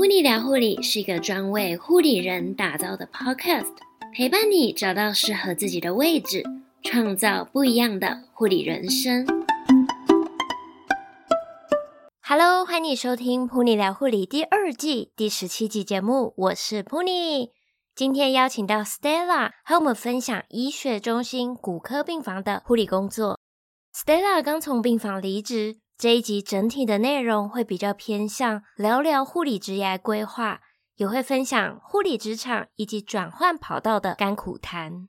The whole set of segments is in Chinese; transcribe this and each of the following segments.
噗妮聊护理是一个专为护理人打造的 podcast，陪伴你找到适合自己的位置，创造不一样的护理人生。Hello，欢迎你收听噗妮聊护理第二季第十七集节目，我是噗妮。今天邀请到 Stella 和我们分享医学中心骨科病房的护理工作。Stella 刚从病房离职。这一集整体的内容会比较偏向聊聊护理职业规划，也会分享护理职场以及转换跑道的甘苦谈。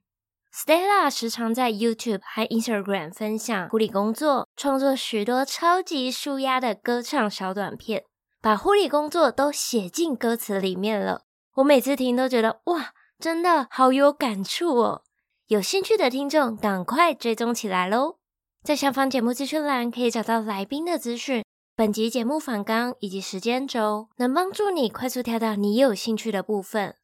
Stella 时常在 YouTube 和 Instagram 分享护理工作，创作许多超级舒压的歌唱小短片，把护理工作都写进歌词里面了。我每次听都觉得哇，真的好有感触哦！有兴趣的听众，赶快追踪起来喽！在下方节目资讯栏可以找到来宾的资讯、本集节目访纲以及时间轴，能帮助你快速跳到你有兴趣的部分。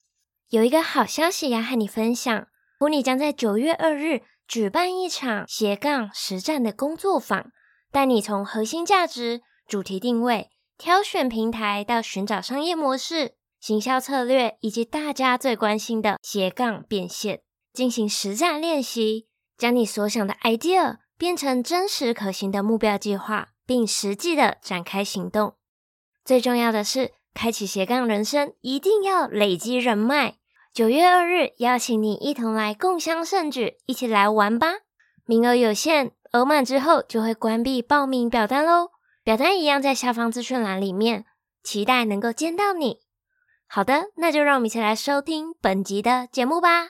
有一个好消息要和你分享，噗妮将在九月二日举办一场斜杠实战的工作坊，带你从核心价值、主题定位、挑选平台到寻找商业模式、行销策略，以及大家最关心的斜杠变现，进行实战练习，将你所想的 idea。变成真实可行的目标计划，并实际的展开行动。最重要的是，开启斜杠人生一定要累积人脉。九月二日，邀请你一同来共襄盛举，一起来玩吧！名额有限，额满之后就会关闭报名表单喽。表单一样在下方资讯栏里面，期待能够见到你。好的，那就让我们一起来收听本集的节目吧。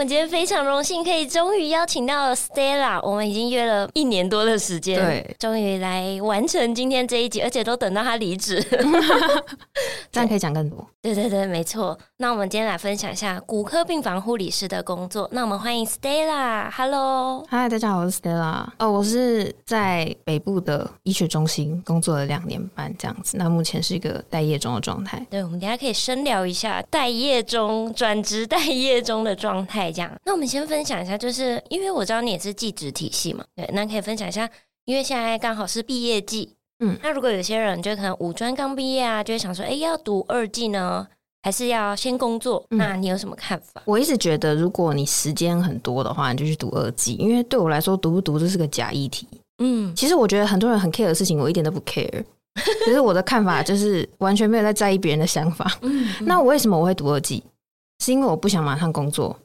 们今天非常荣幸，可以终于邀请到 Stella。我们已经约了一年多的时间，对，终于来完成今天这一集，而且都等到他离职，这样可以讲更多。对对对，没错。那我们今天来分享一下骨科病房护理师的工作。那我们欢迎 Stella。Hello，嗨，大家好，我是 Stella。哦，我是在北部的医学中心工作了两年半这样子。那目前是一个待业中的状态。对，我们等一下可以深聊一下待业中转职待业中的状态。这样，那我们先分享一下，就是因为我知道你也是技职体系嘛，对，那可以分享一下，因为现在刚好是毕业季，嗯，那如果有些人就可能五专刚毕业啊，就会想说，哎，要读二技呢，还是要先工作？嗯，那你有什么看法？我一直觉得，如果你时间很多的话，你就去读二技，因为对我来说，读不读这是个假议题。嗯，其实我觉得很多人很 care 的事情，我一点都不 care。其实我的看法就是完全没有在在意别人的想法。嗯，那我为什么我会读二技？是因为我不想马上工作。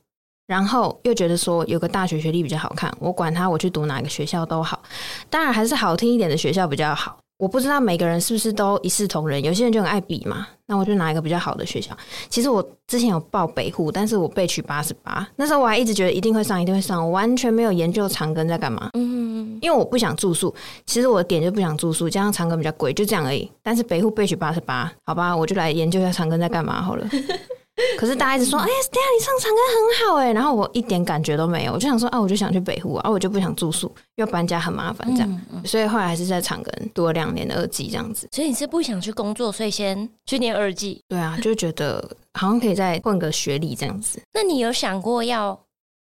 然后又觉得说有个大学学历比较好看，我管他我去读哪个学校都好，当然还是好听一点的学校比较好。我不知道每个人是不是都一视同仁，有些人就很爱比嘛，那我就拿一个比较好的学校。其实我之前有报北护，但是我被取八十八，那时候我还一直觉得一定会上，一定会上，我完全没有研究长庚在干嘛。嗯，因为我不想住宿，其实我的点就不想住宿，加上长庚比较贵，就这样而已。但是北护被取八十八，好吧，我就来研究一下长庚在干嘛好了。可是大家一直说，哎、欸，等下你上长歌很好哎，然后我一点感觉都没有，我就想说，啊，我就想去北湖啊，我就不想住宿，因为搬家很麻烦这样，嗯嗯、所以后来还是在长庚读了两年的二技这样子。所以你是不想去工作，所以先去念二技？对啊，就觉得好像可以再混个学历这样子。那你有想过要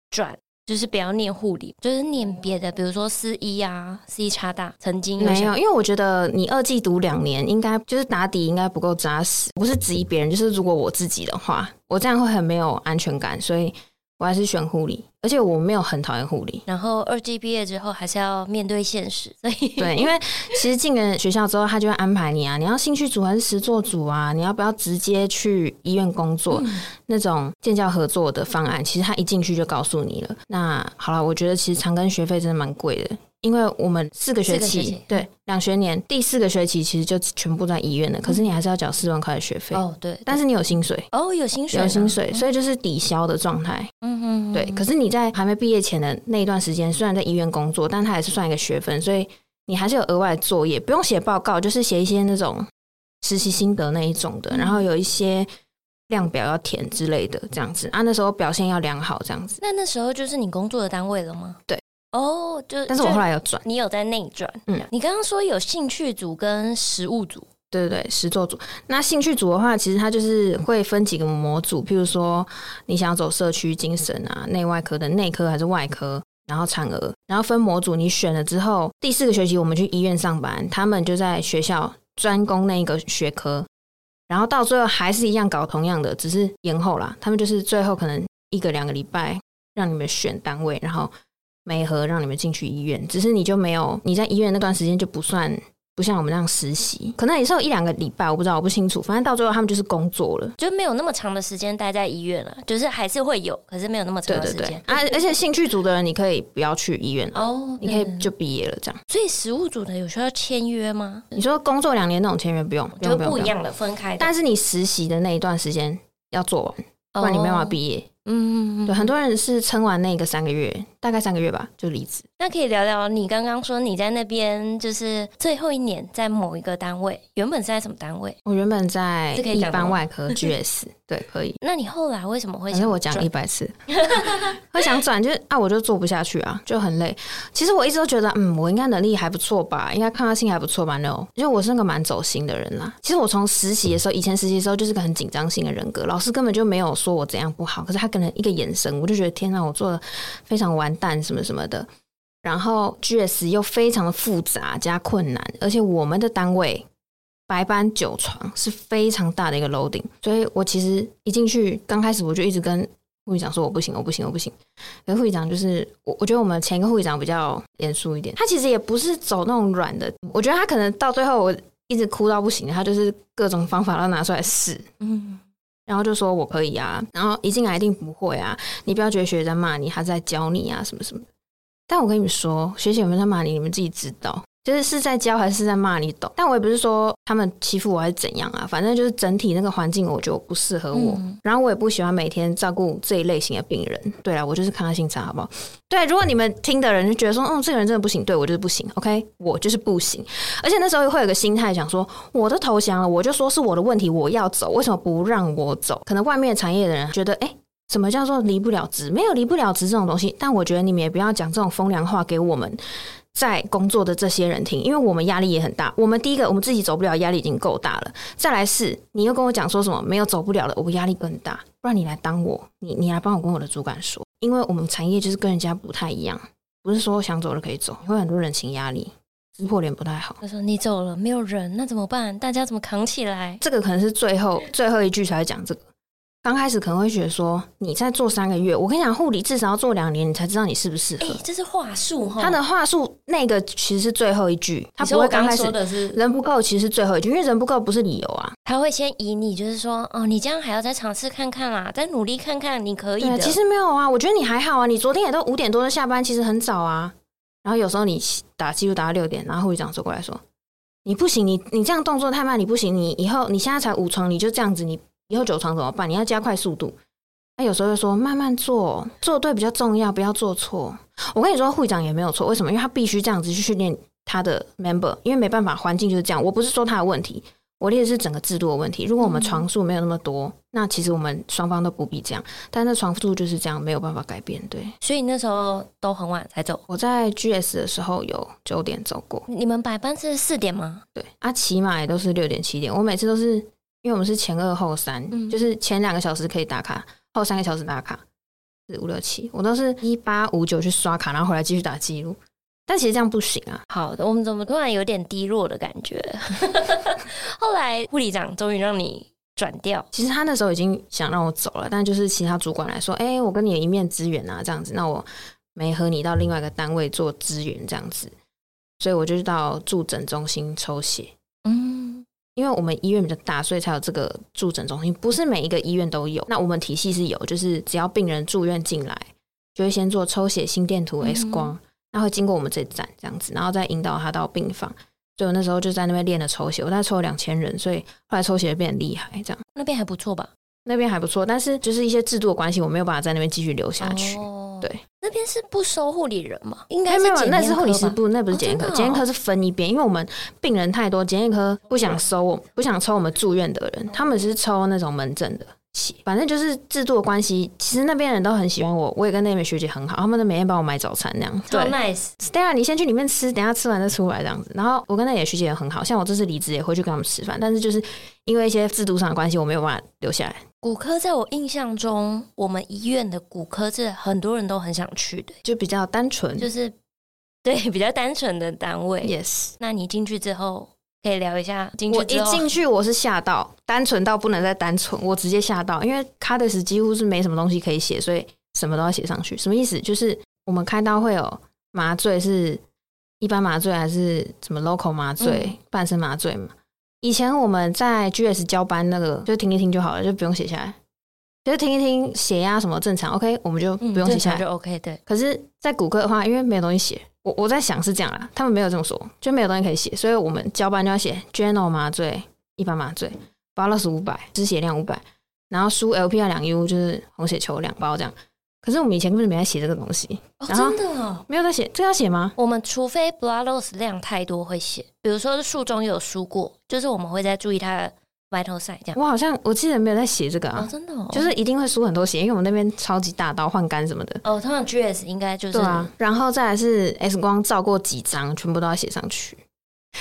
转？就是不要念护理，就是念别的，比如说四一啊、四一差大。曾经没有，因为我觉得你二季读两年，应该就是打底应该不够扎实。不是质疑别人，就是如果我自己的话，我这样会很没有安全感，所以。我还是选护理，而且我没有很讨厌护理。然后二技毕业之后，还是要面对现实。所以对，因为其实进了学校之后，他就会安排你啊，你要兴趣组还是实作组啊？你要不要直接去医院工作？嗯、那种建教合作的方案，其实他一进去就告诉你了。那好了，我觉得其实长庚学费真的蛮贵的。因为我们四个学期，学期对两学年，第四个学期其实就全部在医院了。嗯、可是你还是要缴四万块的学费哦，对。但是你有薪水哦，有薪水，有薪水，所以就是抵消的状态。嗯哼，对。可是你在还没毕业前的那一段时间，虽然在医院工作，但它还是算一个学分，所以你还是有额外的作业，不用写报告，就是写一些那种实习心得那一种的，然后有一些量表要填之类的，这样子啊。那时候表现要良好，这样子。那那时候就是你工作的单位了吗？对。哦，就但是我后来有转，你有在内转。嗯，你刚刚说有兴趣组跟实务组，对对对，实作组。那兴趣组的话，其实它就是会分几个模组，譬如说你想要走社区精神啊、内外科的内科还是外科，然后产儿，然后分模组，你选了之后，第四个学期我们去医院上班，他们就在学校专攻那一个学科，然后到最后还是一样搞同样的，只是延后啦。他们就是最后可能一个两个礼拜让你们选单位，然后媒合让你们进去医院，只是你就没有你在医院那段时间就不算。不像我们那样实习，可能也是有一两个礼拜，我不知道，我不清楚。反正到最后他们就是工作了，就没有那么长的时间待在医院了。就是还是会有，可是没有那么长的时间。对对对，啊，而且兴趣组的人你可以不要去医院哦，你可以就毕业了这样。所以实务组的有需要签约吗？你说工作两年那种签约不用，就不一样的分开的。但是你实习的那一段时间要做完，不然你没办法毕业。嗯，对，很多人是撑完那个三个月，大概三个月吧，就离职。那可以聊聊你刚刚说你在那边就是最后一年在某一个单位，原本是在什么单位？我原本在 一般外科 GS，对，可以。那你后来为什么会？反正我讲一百次，会想转，就是啊，我就做不下去啊，就很累。其实我一直都觉得，嗯，我应该能力还不错吧，应该抗压性还不错吧？No，因为我是那个蛮走心的人啦。其实我从实习的时候，以前实习的时候就是个很紧张性的人格，老师根本就没有说我怎样不好，可是他可能一个眼神，我就觉得天哪，我做的非常完蛋，什么什么的。然后 GS 又非常的复杂加困难，而且我们的单位白班九床是非常大的一个 loading，所以我其实一进去刚开始我就一直跟护理长说我不行，我不行，我不行。可是护理长就是我，我觉得我们前一个护理长比较严肃一点，他其实也不是走那种软的，我觉得他可能到最后我一直哭到不行，他就是各种方法都拿出来试，嗯。然后就说我可以啊，然后一进来一定不会啊，你不要觉得学姐在骂你，他在教你啊，什么什么。但我跟你们说，学姐有没有在骂你，你们自己知道。就是是在教还是在骂你懂，但我也不是说他们欺负我还是怎样啊，反正就是整体那个环境我觉得不适合我，嗯、然后我也不喜欢每天照顾这一类型的病人。对啊，我就是看他心肠，好不好？对，如果你们听的人就觉得说，嗯，这个人真的不行，对，我就是不行，OK，我就是不行。而且那时候会有个心态，想说我都投降了，我就说是我的问题，我要走，为什么不让我走？可能外面产业的人觉得，哎、欸，什么叫做离不了职？没有离不了职这种东西。但我觉得你们也不要讲这种风凉话给我们。在工作的这些人听，因为我们压力也很大。我们第一个，我们自己走不了，压力已经够大了。再来是，你又跟我讲说什么没有走不了了，我压力更大。不然你来当我，你你来帮我跟我的主管说，因为我们产业就是跟人家不太一样，不是说想走就可以走，会很多人情压力，撕破脸不太好。他说你走了没有人，那怎么办？大家怎么扛起来？这个可能是最后最后一句才讲这个。刚开始可能会觉得说，你再做三个月，我跟你讲，护理至少要做两年，你才知道你适不适合。哎、欸，这是话术哈。他的话术那个其实是最后一句，他不会刚开始说的是人不够，其实是最后一句，因为人不够不是理由啊。他会先以你就是说，哦，你这样还要再尝试看看啦，再努力看看，你可以的。其实没有啊，我觉得你还好啊，你昨天也都五点多就下班，其实很早啊。然后有时候你打记录打到六点，然后护理长走过来说，你不行，你你这样动作太慢，你不行，你以后你现在才五床，你就这样子，你以后久床怎么办？你要加快速度。他有时候就说慢慢做，做对比较重要，不要做错。我跟你说，会长也没有错，为什么？因为他必须这样子去训练他的 member，因为没办法，环境就是这样。我不是说他的问题，我列的是整个制度的问题。如果我们床数没有那么多，嗯、那其实我们双方都不必这样。但是床数就是这样，没有办法改变。对，所以那时候都很晚才走。我在 GS 的时候有九点走过。你们白班是四点吗？对，啊，起码也都是六点七点。我每次都是因为我们是前二后三，嗯、就是前两个小时可以打卡。后三个小时打卡，四五六七，我都是一八五九去刷卡，然后回来继续打记录。但其实这样不行啊。好的，我们怎么突然有点低落的感觉？后来护理长终于让你转掉。其实他那时候已经想让我走了，但就是其他主管来说，哎、欸，我跟你有一面之缘啊，这样子，那我没和你到另外一个单位做支援这样子，所以我就到驻诊中心抽血。嗯。因为我们医院比较大，所以才有这个住诊中心。不是每一个医院都有。那我们体系是有，就是只要病人住院进来，就会先做抽血、心电图、X 光，那、嗯、会经过我们这站这样子，然后再引导他到病房。所以我那时候就在那边练了抽血，我大概抽了两千人，所以后来抽血变得厉害。这样那边还不错吧？那边还不错，但是就是一些制度的关系，我没有办法在那边继续留下去。哦对，那边是不收护理人吗？应该没有，那是护理师部，那不是检验科。检验科是分一边，因为我们病人太多，检验科不想收，不想抽我们住院的人，他们是抽那种门诊的，反正就是制度的关系。其实那边人都很喜欢我，我也跟那边学姐很好，他们都每天帮我买早餐那样。超 nice。Stella，你先去里面吃，等下吃完再出来这样子。然后我跟那边学姐也很好，像我这次离职也会去跟他们吃饭，但是就是因为一些制度上的关系，我没有办法留下来。骨科在我印象中，我们医院的骨科是很多人都很想去的，就比较单纯，就是 对比较单纯的单位。Yes，那你进去之后。可以聊一下。我一进去我是吓到，单纯到不能再单纯，我直接吓到，因为卡的是几乎是没什么东西可以写，所以什么都要写上去。什么意思？就是我们开刀会有麻醉，是一般麻醉还是什么 local 麻醉、嗯、半身麻醉嘛？以前我们在 GS 交班那个，就听一听就好了，就不用写下来，就听一听血压什么正常，OK，我们就不用写下来、嗯、就 OK。对。可是，在骨科的话，因为没有东西写。我我在想是这样啦，他们没有这么说，就没有东西可以写，所以我们交班就要写 general 麻醉、一般麻醉、bolus 五百、失血量五百，然后输 LPR 两 U 就是红血球两包这样。可是我们以前根本没在写这个东西，哦，真的哦，没有在写，这要写吗？我们除非 blood loss 量太多会写，比如说术中有输过，就是我们会在注意它的。vital sign 这样，我好像我记得没有在写这个啊，哦、真的、哦，就是一定会输很多血，因为我们那边超级大刀换肝什么的。哦，通常 GS 应该就是对啊，然后再来是 X 光照过几张，全部都要写上去。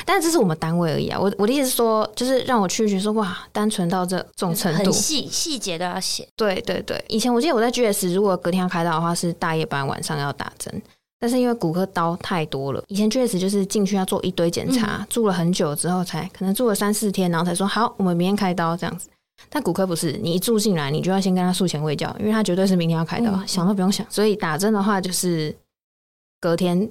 但是这是我们单位而已啊，我我的意思是说，就是让我去觉得说哇，单纯到这这种程度，细细节都要写。对对对，以前我记得我在 GS 如果隔天要开刀的话，是大夜班，晚上要打针。但是因为骨科刀太多了，以前确实就是进去要做一堆检查，嗯，住了很久之后才可能住了三四天，然后才说好，我们明天开刀这样子。但骨科不是，你一住进来，你就要先跟他术前喂教，因为他绝对是明天要开刀，嗯，想都不用想。所以打针的话，就是隔天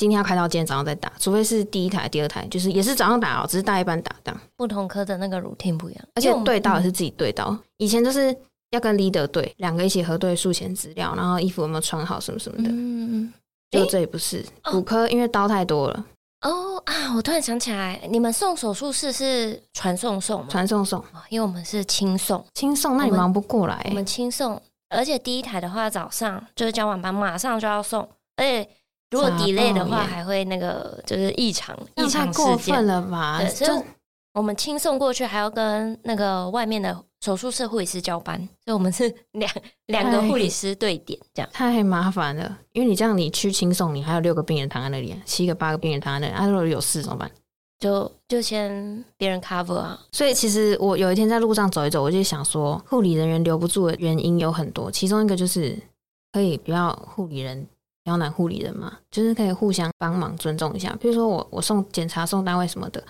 今天要开到，今天早上再打，除非是第一台、第二台，就是也是早上打哦，只是大一班打这样。不同科的那个 routine 不一样，而且对刀也是自己对刀，嗯。以前就是要跟 leader 对，两个一起核对术前资料，然后衣服有没有穿好什么什么的。嗯。就这也不是骨科，因为刀太多了。哦啊！我突然想起来，你们送手术室是传送送吗？传送送，因为我们是轻送。轻送，那你忙不过来。我们轻送，而且第一台的话，早上就是交晚班马上就要送，而且如果 delay 的话，还会那个就是异常异常。过分了吧？对，所以我们轻送过去，还要跟那个外面的。手术室护理师交班，所以我们是两 两个护理师对点，这样太麻烦了。因为你这样，你去轻送，你还有六个病人躺在那里，七个八个病人躺在那里，啊，如果有事怎么办？就就先别人 cover 啊。所以其实我有一天在路上走一走，我就想说，护理人员留不住的原因有很多，其中一个就是可以不要护理人刁难护理人嘛，就是可以互相帮忙，尊重一下。比如说我我送检查送单位什么的。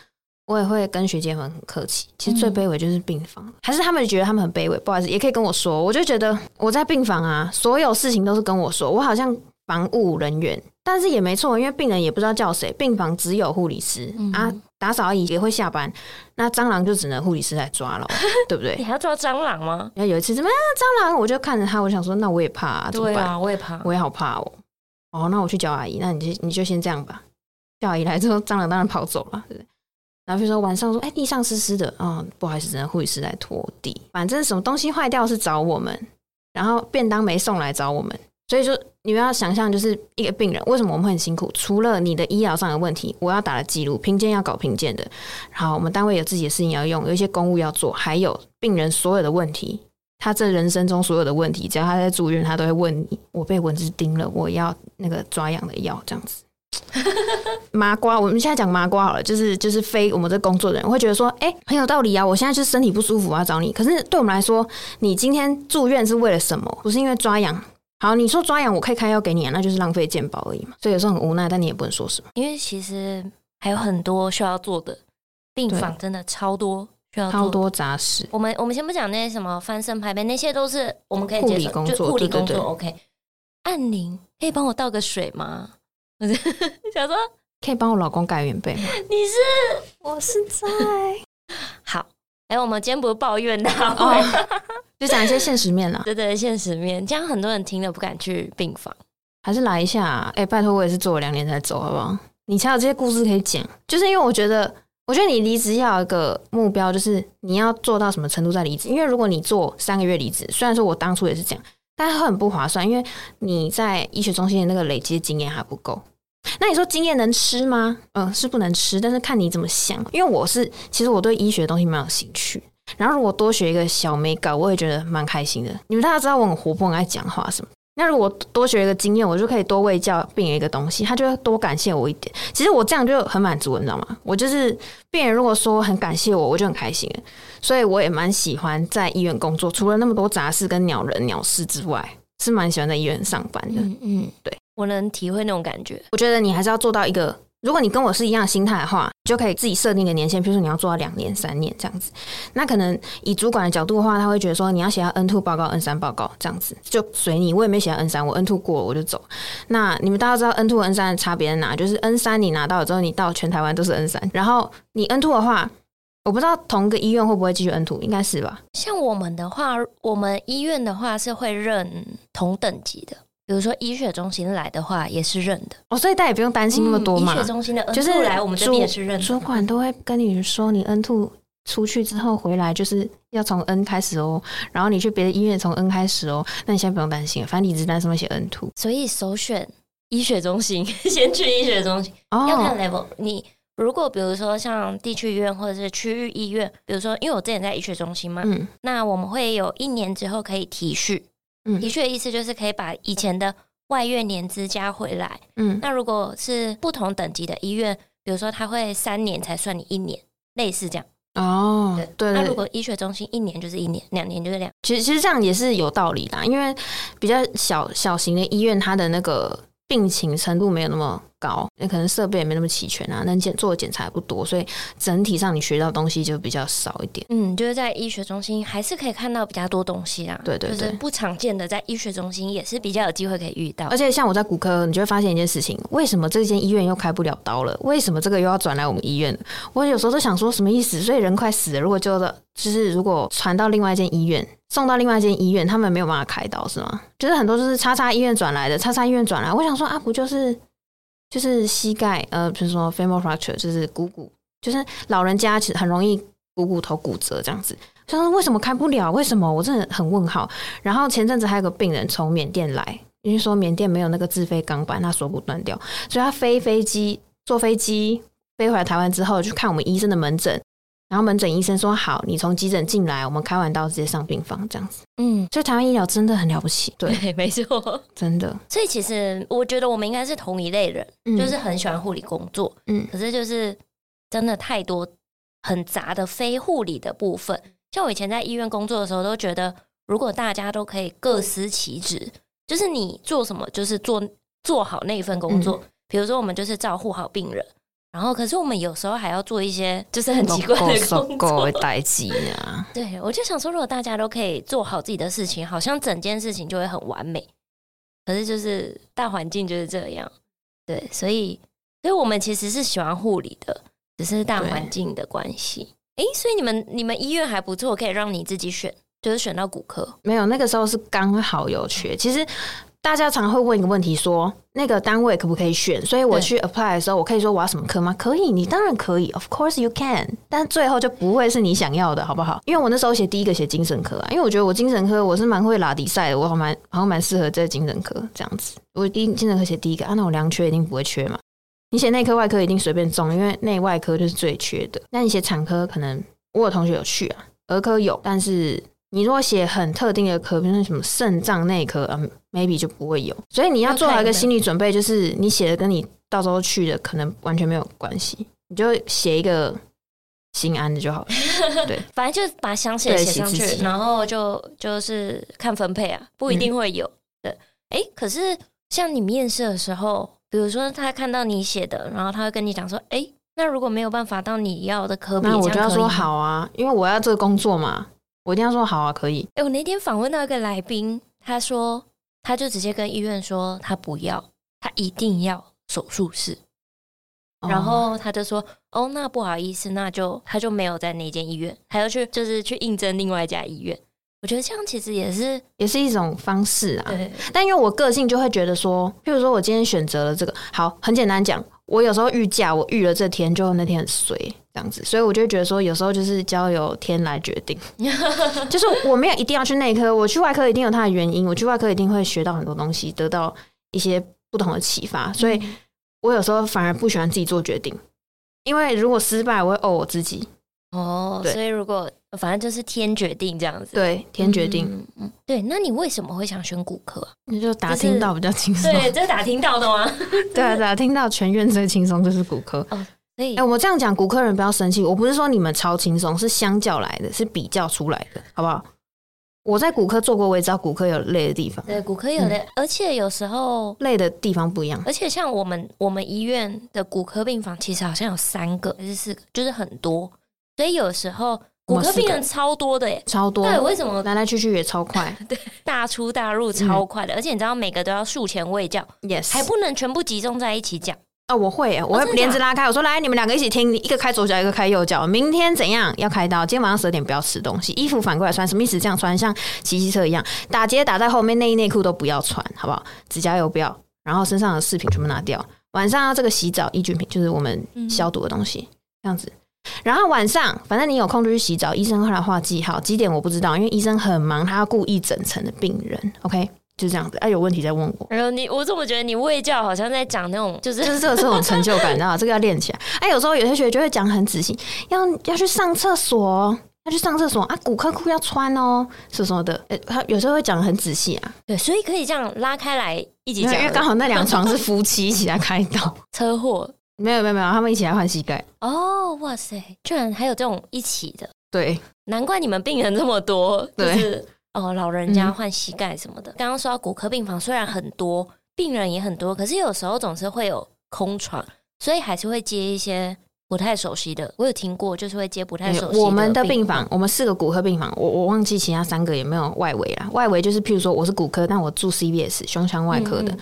我也会跟学姐们很客气。其实最卑微就是病房，嗯，还是他们觉得他们很卑微，不好意思，也可以跟我说。我就觉得我在病房啊，所有事情都是跟我说，我好像防务人员，但是也没错，因为病人也不知道叫谁，病房只有护理师，嗯、啊，打扫阿姨也会下班，那蟑螂就只能护理师来抓了，对不对？你还要抓蟑螂吗？然后有一次怎么样？蟑螂，我就看着他，我想说，那我也怕，啊，怎么办？对啊，我也怕，我也好怕哦。哦，那我去叫阿姨，那你就你就先这样吧。叫阿姨来之后，蟑螂当然跑走了，对不对？然后就说晚上说，哎，地上湿湿的，啊、不好意思，只能护理师来拖地。反正什么东西坏掉是找我们，然后便当没送来找我们，所以说你们要想象，就是一个病人为什么我们会很辛苦？除了你的医疗上的问题，我要打的记录，评鉴要搞评鉴的，然后我们单位有自己的事情要用，有一些公务要做，还有病人所有的问题，他这人生中所有的问题，只要他在住院，他都会问你：我被蚊子叮了，我要那个抓痒的药，这样子。麻瓜，我们现在讲麻瓜好了，就是就是非我们这工作的人会觉得说，哎、欸，很有道理啊！我现在就是身体不舒服，我要找你。可是对我们来说，你今天住院是为了什么？不是因为抓痒。好，你说抓痒，我可以开药给你啊，那就是浪费健保而已嘛。所以有时候很无奈，但你也不能说什么。因为其实还有很多需要做的，病房真的超多需要，超多杂事。我们我们先不讲那些什么翻身拍背，那些都是我们可以护理工作，护理工作 OK。按铃可以帮我倒个水吗？想说。可以帮我老公盖棉被吗？你是，我是在 好。哎、欸，我们今天不是抱怨的，哦、就讲一些现实面了。对，对对，现实面，这样很多人听了不敢去病房，还是来一下、啊。哎、欸，拜托，我也是做了两年才走，好不好？你才有这些故事可以讲。就是因为我觉得，我觉得你离职要有一个目标，就是你要做到什么程度再离职。因为如果你做三个月离职，虽然说我当初也是这样，但很不划算，因为你在医学中心的那个累积经验还不够。那你说经验能吃吗？嗯，是不能吃，但是看你怎么想。因为我是，其实我对医学的东西蛮有兴趣，然后如果多学一个小美感，我也觉得蛮开心的。你们大家知道我很活泼，很爱讲话什么。那如果多学一个经验，我就可以多喂教病人一个东西，他就会多感谢我一点。其实我这样就很满足，你知道吗？我就是病人如果说很感谢我，我就很开心。所以我也蛮喜欢在医院工作，除了那么多杂事跟鸟人鸟事之外，是蛮喜欢在医院上班的。嗯嗯，对，我能体会那种感觉。我觉得你还是要做到一个。如果你跟我是一样心态的话，就可以自己设定个年限，比如说你要做到两年、三年这样子。那可能以主管的角度的话，他会觉得说你要写到 N two 报告、N 三报告这样子，就随你。我也没写到 N 三，我 N two 过了我就走。那你们大家知道 N two 和、N 三的差别在哪？就是 N 三你拿到了之后，你到全台湾都是 N 三。然后你 N two 的话，我不知道同个医院会不会继续 N two，应该是吧？像我们的话，我们医院的话是会认同等级的。比如说医学中心来的话，也是认的哦，所以大家也不用担心那么多嘛。医学中心的 N two 来，我们这边也是认的。主管都会跟你说，你 N two 出去之后回来就是要从 N 开始哦，然后你去别的医院从 N 开始哦。那你现在不用担心，反正你只单上面写 N two。所以首选医学中心，先去医学中心。哦，要看 level。你如果比如说像地区医院或者是区域医院，比如说因为我之前在医学中心嘛，嗯，那我们会有一年之后可以提续。嗯，的确意思就是可以把以前的。外院年资加回来，嗯，那如果是不同等级的医院，比如说他会三年才算你一年，类似这样。哦，对。那如果医学中心一年就是一年，两年就是两。其实其实这样也是有道理啦，因为比较小小型的医院，它的那个病情程度没有那么高，那可能设备也没那么齐全啊，能检做的检查也不多，所以整体上你学到东西就比较少一点。嗯，就是在医学中心还是可以看到比较多东西啊。对对对，就是不常见的，在医学中心也是比较有机会可以遇到。而且像我在骨科，你就会发现一件事情：为什么这间医院又开不了刀了？为什么这个又要转来我们医院？我有时候都想说什么意思？所以人快死了，如果就的就是如果传到另外一间医院，送到另外一间医院，他们没有办法开刀是吗？就是很多就是叉叉医院转来的，叉叉医院转来。我想说啊，不就是？就是膝盖，呃，比如说 femoral fracture，就是股骨，就是老人家其实很容易股骨头骨折这样子。他说为什么开不了？为什么？我真的很问号。然后前阵子还有个病人从缅甸来，因为说缅甸没有那个自费钢板，他锁骨断掉，所以他飞飞机坐飞机飞回来台湾之后，去看我们医生的门诊。然后门诊医生说：“好，你从急诊进来，我们开完刀直接上病房，这样子。”嗯，所以台湾医疗真的很了不起，对，对 没错，真的。所以其实我觉得我们应该是同一类人，嗯、就是很喜欢护理工作，嗯，可是就是真的太多很杂的非护理的部分。像我以前在医院工作的时候，都觉得如果大家都可以各司其职，就是你做什么就是做做好那一份工作。嗯、比如说，我们就是照顾好病人。然后，可是我们有时候还要做一些就是很奇怪的工作，代志呢。对，我就想说，如果大家都可以做好自己的事情，好像整件事情就会很完美。可是，就是大环境就是这样。对，所以，所以我们其实是喜欢护理的，只是大环境的关系。哎，所以你们你们医院还不错，可以让你自己选，就是选到骨科。没有，那个时候是刚好有缺，其实。大家常会问一个问题，说那个单位可不可以选？所以我去 apply 的时候，我可以说我要什么科吗？可以，你当然可以，of course you can。但最后就不会是你想要的，好不好？因为我那时候写第一个写精神科啊，因为我觉得我精神科我是蛮会拉比赛的，我好蛮好像蛮适合在精神科这样子。我第一精神科写第一个啊，那我量缺一定不会缺嘛。你写内科外科一定随便中，因为内外科就是最缺的。那你写产科可能我有同学有去啊，儿科有，但是。你如果写很特定的科，比如说什么肾脏内科嗯，maybe 就不会有。所以你要做好一个心理准备，就是你写的跟你到时候去的可能完全没有关系，你就写一个心安的就好了。对，反正就把想写的写上去，然后就就是看分配啊，不一定会有。对，哎、欸，可是像你面试的时候，比如说他看到你写的，然后他会跟你讲说，哎、欸，那如果没有办法到你要的科，那我就要说好啊，因为我要这个工作嘛。我一定要说好啊，可以。哎、欸，我那天访问到一个来宾，他说他就直接跟医院说他不要，他一定要手术室。Oh. 然后他就说：“哦，那不好意思，那就他就没有在那间医院，还要去就是去应征另外一家医院。”我觉得这样其实也是也是一种方式啊。对。但因为我个性就会觉得说，譬如说我今天选择了这个，好，很简单讲，我有时候预假，我预了这天，就那天很衰。这样子，所以我就觉得说，有时候就是交由天来决定，就是我没有一定要去内科，我去外科一定有它的原因，我去外科一定会学到很多东西，得到一些不同的启发，所以我有时候反而不喜欢自己做决定，因为如果失败，我会哦我自己。哦，对所以如果反正就是天决定这样子。对，天决定。嗯嗯，对。那你为什么会想选骨科？你就打听到比较轻松。对，这是打听到的吗？对啊，打听到全院最轻松就是骨科。哦，所以，哎，我这样讲，骨科人不要生气。我不是说你们超轻松，是相较来的，是比较出来的，好不好？我在骨科做过，我也知道骨科有累的地方。对，骨科有累，嗯、而且有时候累的地方不一样。而且像我们我们医院的骨科病房，其实好像有三个还是四个，就是很多。所以有时候骨科病人超多的耶，超多。对，为什么来来去去也超快？对，大出大入超快的。嗯、而且你知道，每个都要术前喂教，yes，还不能全部集中在一起讲。哦，我会，我会帘子拉开，我说来，你们两个一起听，一个开左脚，一个开右脚。明天怎样要开刀？今天晚上十二点不要吃东西，衣服反过来穿，什么意思？这样穿像骑机车一样，打结打在后面，内衣内裤都不要穿，好不好？指甲油不要，然后身上的饰品全部拿掉。晚上要这个洗澡，抑菌品就是我们消毒的东西，这样子。然后晚上反正你有空就去洗澡，医生会来画记号，几点我不知道，因为医生很忙，他要顾一整层的病人。OK。就这样子，哎、啊，有问题再问我。然后你，我怎么觉得你卫教好像在讲那种，就是就是这个这种成就感，你知道这个要练起来。哎，有时候有些学姐就会讲很仔细，要要去上厕所，要去上厕所啊，骨科裤要穿哦，什么什么的。哎，他有时候会讲很仔细啊。对，所以可以这样拉开来一起讲，因为刚好那两床是夫妻一起来开刀。车祸没有没有没有，他们一起来换膝盖。哦，哇塞，居然还有这种一起的。对，难怪你们病人这么多。就是、对。哦，老人家换膝盖什么的。刚刚、嗯、说到骨科病房，虽然很多病人也很多，可是有时候总是会有空床，所以还是会接一些不太熟悉的。我有听过，就是会接不太熟悉的。我们的病房，我们四个骨科病房，我我忘记其他三个有没有外围啦。外围就是譬如说我是骨科，但我住 CBS 胸腔外科的。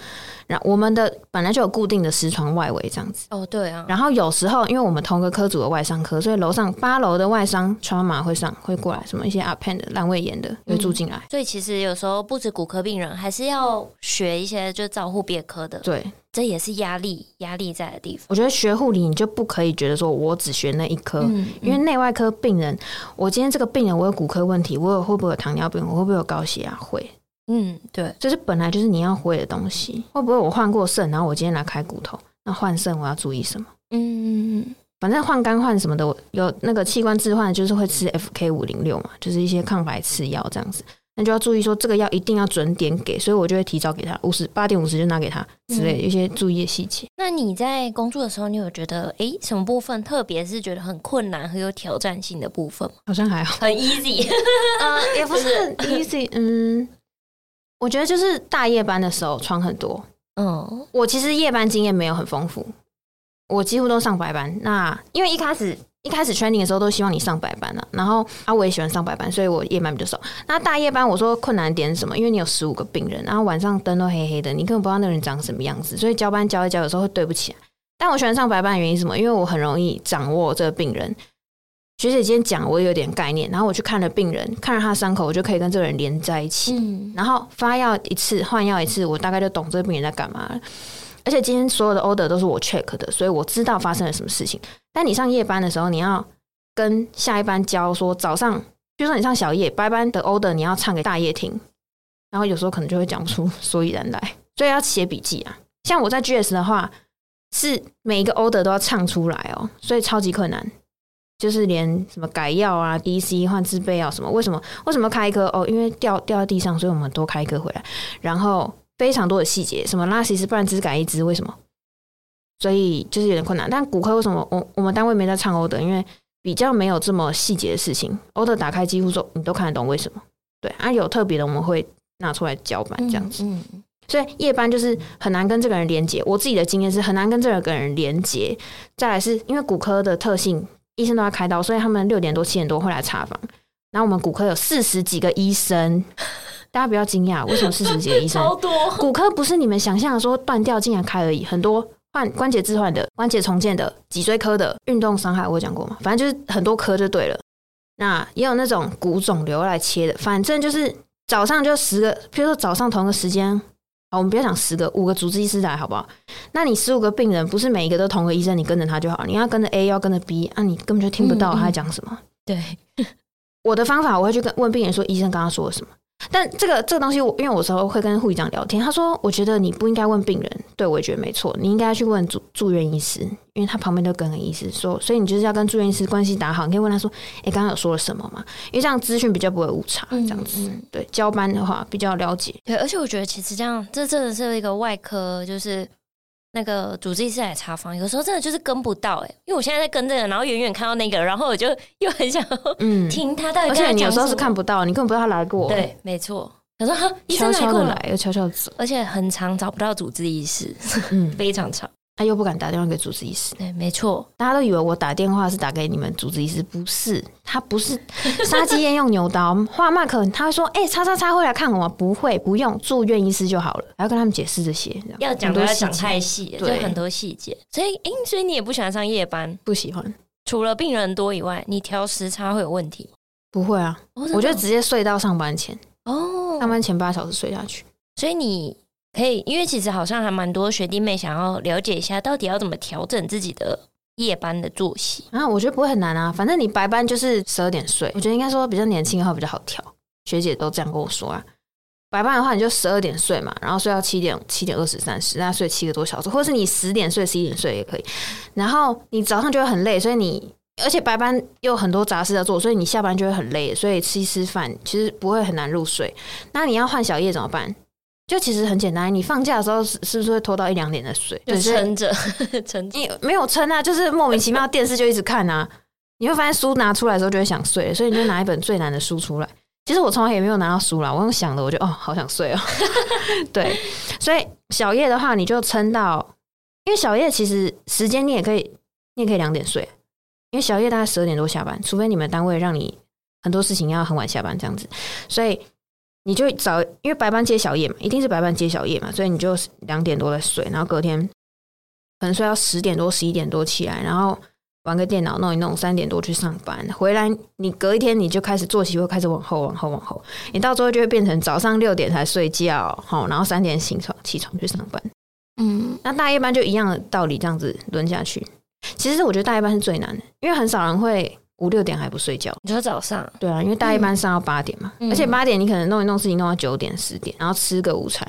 然后我们的本来就有固定的十床外围这样子哦，对啊。然后有时候因为我们同个科组的外伤科，所以楼上八楼的外伤穿马会上会过来，什么一些阿 pen 的阑尾炎的会住进来。所以其实有时候不止骨科病人，还是要学一些就照护别科的。对，这也是压力压力在的地方。我觉得学护理你就不可以觉得说我只学那一科，嗯嗯、因为内外科病人，我今天这个病人我有骨科问题，我有会不会有糖尿病，我会不会有高血压？会。嗯，对，这是本来就是你要会的东西。会不会我换过肾，然后我今天来开骨头？那换肾我要注意什么？嗯，反正换肝换什么的，有那个器官置换，就是会吃 FK 五零六嘛，就是一些抗白刺药这样子。那就要注意说，这个药一定要准点给，所以我就会提早给他五十八点五十就拿给他之类的一些注意的细节。那你在工作的时候，你有觉得哎、欸，什么部分特别是觉得很困难、很有挑战性的部分吗？好像还好，很 easy，呃，也不是很 easy，嗯。我觉得就是大夜班的时候穿很多，嗯，我其实夜班经验没有很丰富，我几乎都上白班。那因为一开始一开始 training 的时候都希望你上白班了，然后啊我也喜欢上白班，所以我夜班比较少。那大夜班我说困难点是什么？因为你有十五个病人，然后晚上灯都黑黑的，你根本不知道那个人长什么样子，所以交班交一交有时候会对不起来。但我喜欢上白班的原因是什么？因为我很容易掌握这个病人。学姐今天讲，我有点概念，然后我去看了病人，看了他的伤口，我就可以跟这个人连在一起。嗯，然后发药一次，换药一次，我大概就懂这个病人在干嘛了。而且今天所有的 order 都是我 check 的，所以我知道发生了什么事情。但你上夜班的时候，你要跟下一班教说，早上，比如说你上小夜，白班的 order 你要唱给大夜听，然后有时候可能就会讲不出 所以然来，所以要写笔记啊。像我在 GS 的话，是每一个 order 都要唱出来哦，所以超级困难。就是连什么改药啊、DC 换自备药什么，为什么为什么开一颗哦？因为掉掉在地上，所以我们多开一颗回来。然后非常多的细节，什么拉稀是，不然只改一支，为什么？所以就是有点困难。但骨科为什么我我们单位没在唱 order？因为比较没有这么细节的事情，order 打开几乎说你都看得懂为什么？对啊，有特别的我们会拿出来交班这样子。嗯，嗯，所以夜班就是很难跟这个人连接。我自己的经验是很难跟这个人连接。再来是因为骨科的特性。医生都要开刀，所以他们六点多七点多会来查房。然后我们骨科有四十几个医生，大家不要惊讶，为什么四十几个医生？超多。骨科不是你们想象的说断掉竟然开而已，很多换关节置换的、关节重建的、脊椎科的、运动伤害，我有讲过嘛？反正就是很多科就对了。那也有那种骨肿瘤来切的，反正就是早上就十个，比如说早上同一个时间。好，我们不要讲十个，五个主治医师来好不好？那你十五个病人，不是每一个都同个医生，你跟着他就好。你要跟着 A，要跟着 B，那、啊、你根本就听不到他在讲什么。嗯嗯、对，我的方法，我会去跟问病人说，医生刚刚说了什么。但这个这个东西我，我因为我有时候会跟护理长聊天，他说我觉得你不应该问病人，对我也觉得没错，你应该去问住住院医师，因为他旁边都跟个医师说，所以你就是要跟住院医师关系打好，你可以问他说，哎、欸，刚刚有说了什么吗？因为这样资讯比较不会误差，这样子，嗯嗯对，交班的话比较了解，对，而且我觉得其实这样，这真的是一个外科，就是。那个主治医师来查房，有时候真的就是跟不到哎、欸，因为我现在在跟这个，然后远远看到那个，然后我就又很想嗯听他到底。而且你有时候是看不到，你根本不知道他来过。对，没错。他说哈，医生来过来又悄悄走，而且很长找不到主治医师，嗯，非常长。他又不敢打电话给主治医师，对，没错，大家都以为我打电话是打给你们主治医师，不是，他不是杀鸡焉用牛刀。画 mark，他会说，哎、欸，叉叉叉会来看我吗？不会，不用，住院医师就好了，还要跟他们解释这些，要讲都要讲太细，对，很多细节，所以，哎、欸，所以你也不喜欢上夜班，不喜欢，除了病人多以外，你调时差会有问题？不会啊，我就直接睡到上班前，哦，上班前八小时睡下去，所以你。可以，因为其实好像还蛮多学弟妹想要了解一下，到底要怎么调整自己的夜班的作息啊？我觉得不会很难啊，反正你白班就是十二点睡。我觉得应该说比较年轻的话比较好调，学姐都这样跟我说啊。白班的话你就十二点睡嘛，然后睡到七点七点二十三十，大概睡七个多小时，或者是你十点睡十一点睡也可以。然后你早上就会很累，所以你而且白班又很多杂事要做，所以你下班就会很累，所以吃一吃饭其实不会很难入睡。那你要换小夜怎么办？就其实很简单，你放假的时候是是不是会拖到一两点的睡？就撑着 撑，你没有撑啊，就是莫名其妙电视就一直看啊。你会发现书拿出来的时候就会想睡，所以你就拿一本最难的书出来。其实我从来也没有拿到书啦，我用想的，我就哦好想睡哦。对，所以小夜的话你就撑到，因为小夜其实时间你也可以，你也可以两点睡，因为小夜大概十二点多下班，除非你们单位让你很多事情要很晚下班这样子，所以。你就早，因为白班接小夜嘛，一定是白班接小夜嘛，所以你就两点多再睡，然后隔天可能睡到十点多、十一点多起来，然后玩个电脑弄一弄，三点多去上班，回来你隔一天你就开始作息会开始往后、往后、往后，你到最后就会变成早上六点才睡觉，好，然后三点醒床起床去上班，嗯，那大夜班就一样的道理，这样子轮下去。其实我觉得大夜班是最难的，因为很少人会。五六点还不睡觉？你说早上？对啊，因为大夜班上到八点嘛，嗯、而且八点你可能弄一弄事情弄到九点十点，然后吃个午餐，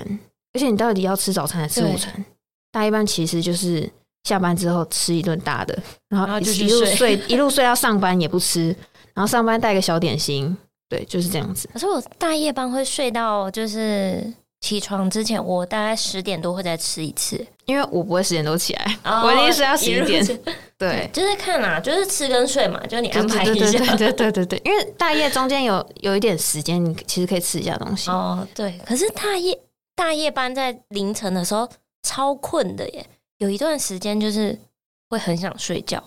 而且你到底要吃早餐还是吃午餐？大夜班其实就是下班之后吃一顿大的，然后一路睡一路睡到上班也不吃，然后上班带个小点心，对，就是这样子。可是我大夜班会睡到就是。起床之前，我大概十点多会再吃一次，因为我不会十点多起来，哦、我一定是要十一点。对，就是看啦，就是吃跟睡嘛，就是你安排一下。对对对对对对对，因为大夜中间有有一点时间，你其实可以吃一下东西。哦，对。可是大夜大夜班在凌晨的时候超困的耶，有一段时间就是会很想睡觉。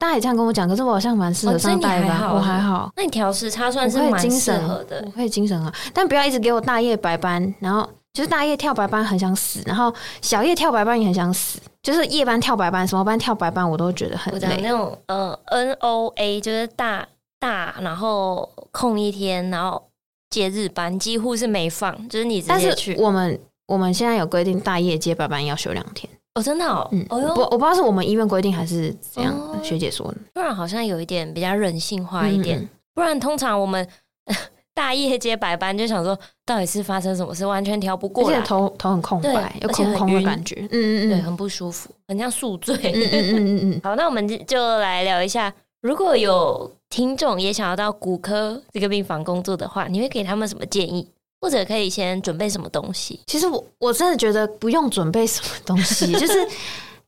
大家也这样跟我讲，可是我好像蛮适合上大夜班，我还好。那你调时差算是蛮适合的，我会精神啊，但不要一直给我大夜白班，然后就是大夜跳白班很想死，然后小夜跳白班也很想死，就是夜班跳白班，什么班跳白班我都觉得很累。那种呃 N O A 就是大大，然后空一天，然后接日班几乎是没放，就是你直接去。但是我们我们现在有规定，大夜接白班要休两天。哦，真的哦，嗯，哦哟，我我不知道是我们医院规定还是怎样，哦、学姐说的。不然好像有一点比较人性化一点。嗯、不然通常我们 大夜接白班就想说，到底是发生什么事，完全调不过来，而且头头很空白，有空空的感觉，嗯嗯嗯，对，很不舒服，很像宿醉。嗯嗯嗯嗯嗯。好，那我们就来聊一下，如果有听众也想要到骨科这个病房工作的话，你会给他们什么建议？或者可以先准备什么东西？其实我我真的觉得不用准备什么东西，就是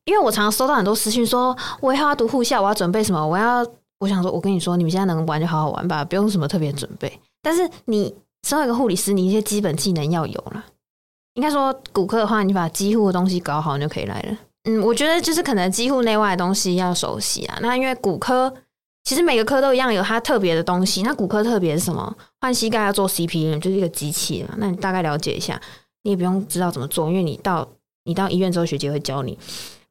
因为我常常收到很多私讯说，我以后要读护校，我要准备什么？我要我想说，我跟你说，你们现在能玩就好好玩吧，不用什么特别准备。但是你身为一个护理师，你一些基本技能要有了。应该说骨科的话，你把机护的东西搞好，你就可以来了。嗯，我觉得就是可能机护内外的东西要熟悉啊。那因为骨科。其实每个科都一样，有它特别的东西。那骨科特别是什么？换膝盖要做 CPM，就是一个机器嘛。那你大概了解一下，你也不用知道怎么做，因为你到你到医院之后，学姐会教你。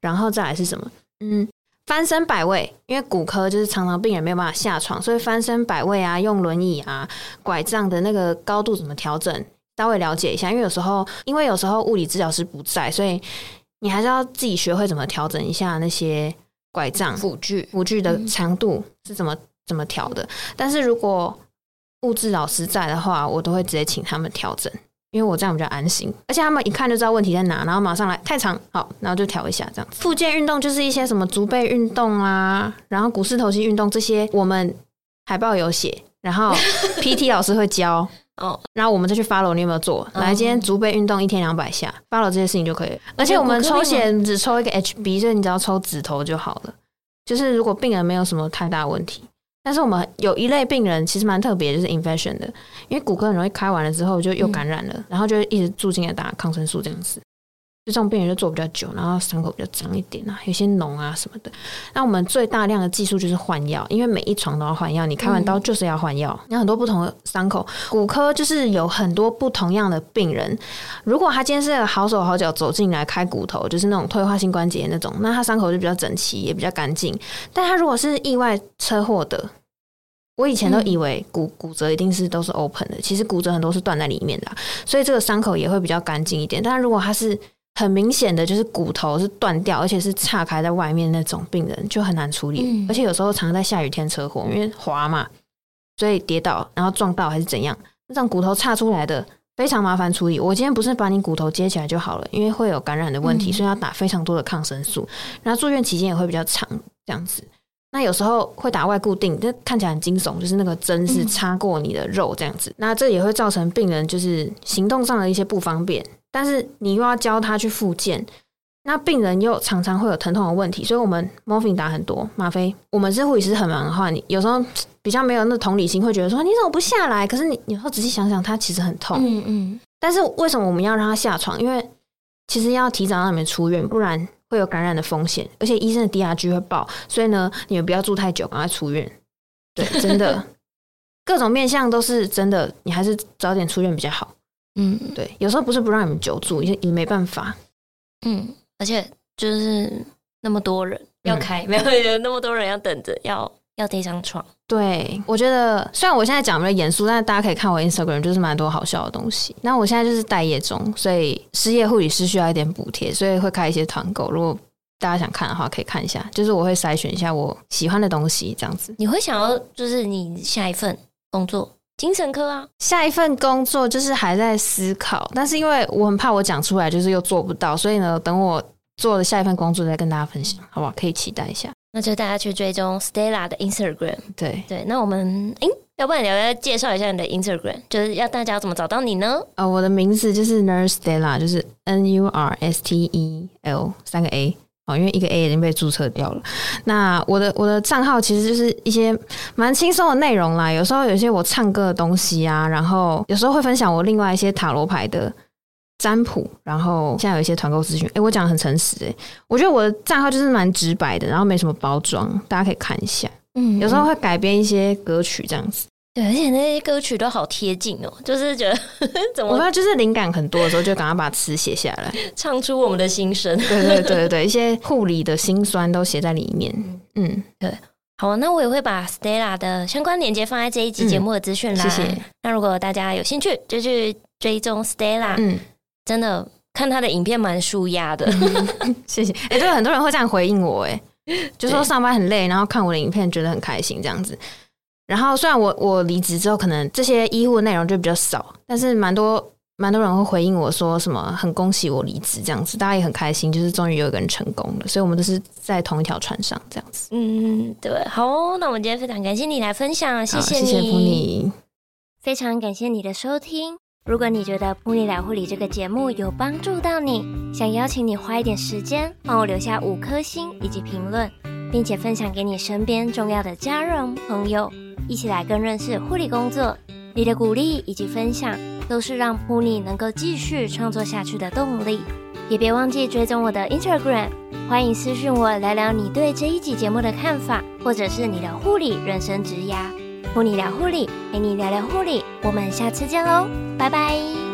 然后再来是什么？嗯，翻身摆位，因为骨科就是常常病人没有办法下床，所以翻身摆位啊，用轮椅啊、拐杖的那个高度怎么调整，稍微了解一下。因为有时候，因为有时候物理治疗师不在，所以你还是要自己学会怎么调整一下那些。拐杖辅具辅具的长度是怎么怎么调的？但是如果物质老师在的话，我都会直接请他们调整，因为我这样比较安心，而且他们一看就知道问题在哪，然后马上来太长，好，然后就调一下这样子。附件运动就是一些什么足背运动啊，然后股四头肌运动这些，我们海报有写，然后 PT 老师会教哦，然后我们再去 follow 你有没有做？来，今天足背运动一天两百下，follow 这些事情就可以了。而且我们抽血只抽一个 HB，所以你只要抽指头就好了。就是如果病人没有什么太大问题。但是我们有一类病人其实蛮特别，就是 infection 的，因为骨科很容易开完了之后就又感染了，嗯、然后就一直住进来打抗生素这样子，就这种病人就做比较久，然后伤口比较脏一点啊，有些脓啊什么的。那我们最大量的技术就是换药，因为每一床都要换药，你开完刀就是要换药。有、很多不同的伤口，骨科就是有很多不同样的病人。如果他今天是好手好脚走进来开骨头，就是那种退化性关节那种，那他伤口就比较整齐，也比较干净。但他如果是意外车祸的，我以前都以为骨骨折一定是都是 open 的，其实骨折很多是断在里面的，所以这个伤口也会比较干净一点。但如果它是很明显的就是骨头是断掉，而且是岔开在外面那种病人，就很难处理。而且有时候常常在下雨天车祸，因为滑嘛，所以跌倒然后撞到还是怎样，那种骨头岔出来的非常麻烦处理。我今天不是把你骨头接起来就好了，因为会有感染的问题，所以要打非常多的抗生素，然后住院期间也会比较长，这样子。那有时候会打外固定，这看起来很惊悚，就是那个针是插过你的肉这样子。那这也会造成病人就是行动上的一些不方便，但是你又要教他去复健，那病人又常常会有疼痛的问题，所以我们 morphine 打很多吗啡。我们是护理师很忙的话，你有时候比较没有那同理心，会觉得说你怎么不下来？可是你有时候仔细想想，他其实很痛。嗯嗯。但是为什么我们要让他下床？因为其实要提早让你们出院，不然。会有感染的风险，而且医生的 DRG 会爆，所以呢，你们不要住太久，赶快出院。对，真的，各种面向都是真的，你还是早点出院比较好。嗯，对，有时候不是不让你们久住，也也没办法。嗯，而且就是那么多人要开，嗯、没有有那么多人要等着要。要这张床，对，我觉得虽然我现在讲比较严肃，但是大家可以看我 Instagram，就是蛮多好笑的东西。那我现在就是待业中，所以失业护理师需要一点补贴，所以会开一些团购。如果大家想看的话，可以看一下。就是我会筛选一下我喜欢的东西，这样子。你会想要就是你下一份工作，精神科啊？下一份工作就是还在思考，但是因为我很怕我讲出来就是又做不到，所以呢，等我做了下一份工作再跟大家分享，好不好？可以期待一下。那就大家去追踪 Stella 的 Instagram。对对，那我们，诶，要不然你要不要介绍一下你的 Instagram，就是要大家要怎么找到你呢？啊、呃，我的名字就是 Nurse Stella，就是 N U R S T E L 三个 A 哦，因为一个 A 已经被注册掉了。那我的我的账号其实就是一些蛮轻松的内容啦，有时候有些我唱歌的东西啊，然后有时候会分享我另外一些塔罗牌的。占卜，然后现在有一些团购资讯。哎，我讲的很诚实，哎，我觉得我的账号就是蛮直白的，然后没什么包装，大家可以看一下。嗯，有时候会改编一些歌曲这样子。对，而且那些歌曲都好贴近哦，就是觉得 怎么，我说就是灵感很多的时候，就赶快把词写下来，唱出我们的心声。对对对对，一些护理的辛酸都写在里面。嗯，对。好，那我也会把 Stella 的相关链接放在这一集节目的资讯栏。谢谢。那如果大家有兴趣，就去追踪 Stella。嗯。真的看他的影片蛮舒压的，谢谢。哎、欸，对，很多人会这样回应我，哎，就说上班很累，然后看我的影片觉得很开心这样子。然后虽然我我离职之后，可能这些医护内容就比较少，但是蛮多蛮多人会回应我说什么很恭喜我离职这样子，大家也很开心，就是终于有一个人成功了，所以我们都是在同一条船上这样子。嗯，对，好哦，那我们今天非常感谢你来分享，谢谢，谢谢非常感谢你的收听。如果你觉得《噗妮聊护理》这个节目有帮助到你，想邀请你花一点时间帮我留下五颗星以及评论，并且分享给你身边重要的家人朋友，一起来更认识护理工作。你的鼓励以及分享都是让噗妮能够继续创作下去的动力。也别忘记追踪我的 Instagram，欢迎私讯我聊聊你对这一集节目的看法，或者是你的护理人生职涯。噗妮聊护理，陪你聊聊护理，我们下次见喽，拜拜。